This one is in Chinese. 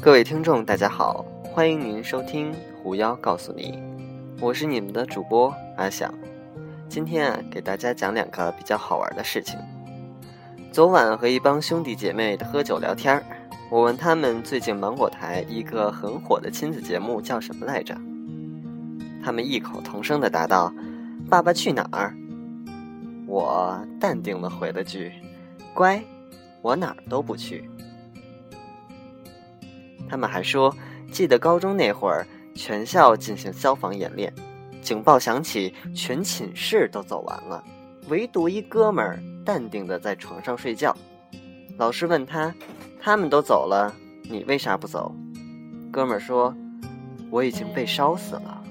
各位听众，大家好，欢迎您收听《狐妖告诉你》，我是你们的主播阿想。今天啊，给大家讲两个比较好玩的事情。昨晚和一帮兄弟姐妹喝酒聊天我问他们最近芒果台一个很火的亲子节目叫什么来着？他们异口同声的答道：“爸爸去哪儿？”我淡定的回了句：“乖，我哪儿都不去。”他们还说，记得高中那会儿，全校进行消防演练，警报响起，全寝室都走完了，唯独一哥们儿淡定的在床上睡觉。老师问他：“他们都走了，你为啥不走？”哥们儿说：“我已经被烧死了。”